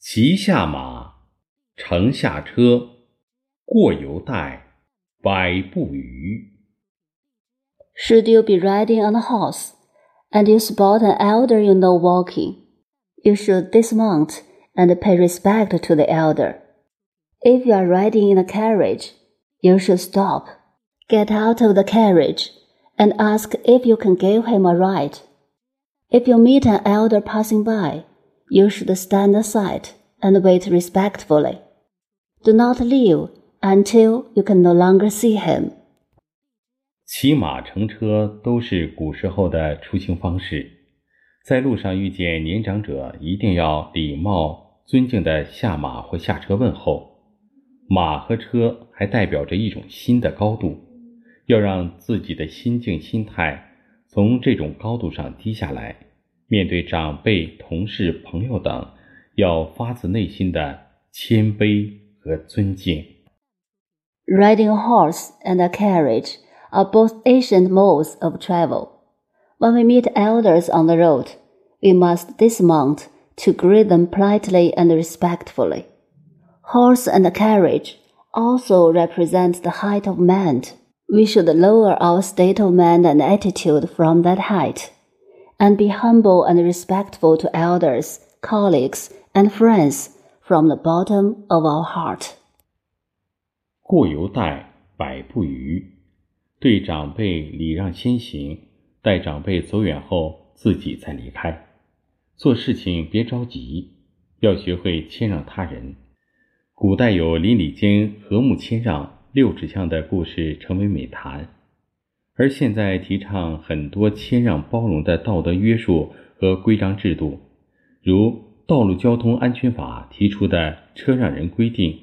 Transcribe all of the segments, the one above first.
骑下马，乘下车，过犹带，百步余。Should you be riding on a horse, and you spot an elder you know walking, you should dismount and pay respect to the elder. If you are riding in a carriage, you should stop, get out of the carriage, and ask if you can give him a ride. If you meet an elder passing by, you should stand aside and wait respectfully. Do not leave until you can no longer see him. 骑马乘车都是古时候的出行方式，在路上遇见年长者，一定要礼貌尊敬的下马或下车问候。马和车还代表着一种新的高度，要让自己的心境、心态从这种高度上低下来，面对长辈、同事、朋友等，要发自内心的谦卑和尊敬。Riding a horse and a carriage are both ancient modes of travel. When we meet elders on the road, we must dismount to greet them politely and respectfully. Horse and carriage also represent the height of man. We should lower our state of mind and attitude from that height, And be humble and respectful to elders, colleagues, and friends from the bottom of our heart. 过犹待，百步余。对长辈礼让先行，待长辈走远后，自己再离开。做事情别着急，要学会谦让他人。古代有邻里间和睦谦让、六指相的故事成为美谈，而现在提倡很多谦让包容的道德约束和规章制度，如《道路交通安全法》提出的车让人规定，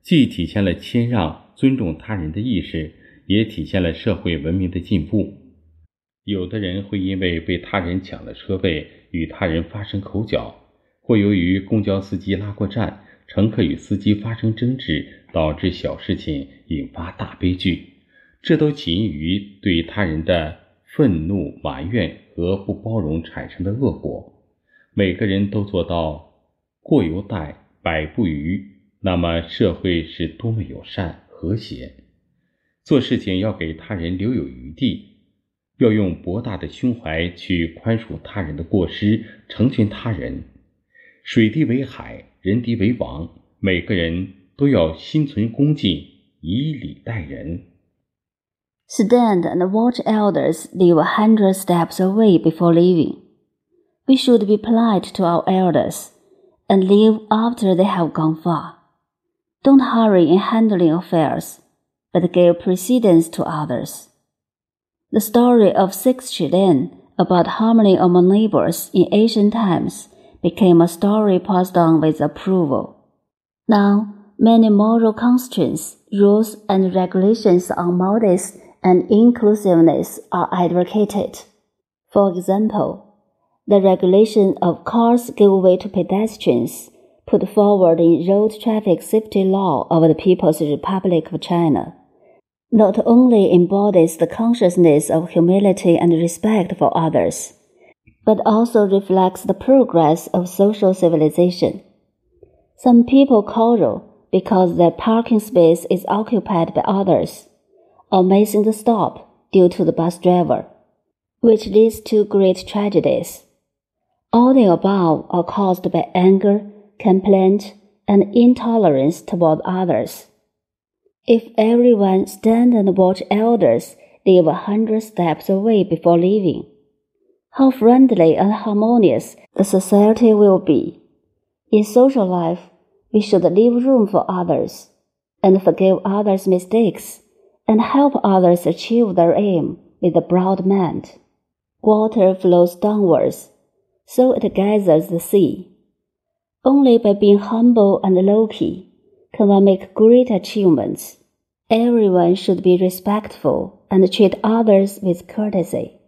既体现了谦让、尊重他人的意识，也体现了社会文明的进步。有的人会因为被他人抢了车位，与他人发生口角，或由于公交司机拉过站。乘客与司机发生争执，导致小事情引发大悲剧，这都起因于对他人的愤怒、埋怨和不包容产生的恶果。每个人都做到过犹待，百步余，那么社会是多么友善和谐。做事情要给他人留有余地，要用博大的胸怀去宽恕他人的过失，成全他人。水滴为海。人敌为王，每个人都要心存恭敬，以礼待人。Stand and watch elders live a hundred steps away before leaving. We should be polite to our elders and leave after they have gone far. Don't hurry in handling affairs, but give precedence to others. The story of Six Shilen about harmony among neighbors in ancient times became a story passed on with approval. Now, many moral constraints, rules, and regulations on modesty and inclusiveness are advocated. For example, the regulation of cars give way to pedestrians put forward in Road Traffic Safety Law of the People's Republic of China not only embodies the consciousness of humility and respect for others, but also reflects the progress of social civilization. Some people quarrel because their parking space is occupied by others, or missing the stop due to the bus driver, which leads to great tragedies. All the above are caused by anger, complaint, and intolerance toward others. If everyone stand and watch elders live a hundred steps away before leaving, how friendly and harmonious the society will be. In social life, we should leave room for others and forgive others' mistakes and help others achieve their aim with a broad mind. Water flows downwards, so it gathers the sea. Only by being humble and low key can one make great achievements. Everyone should be respectful and treat others with courtesy.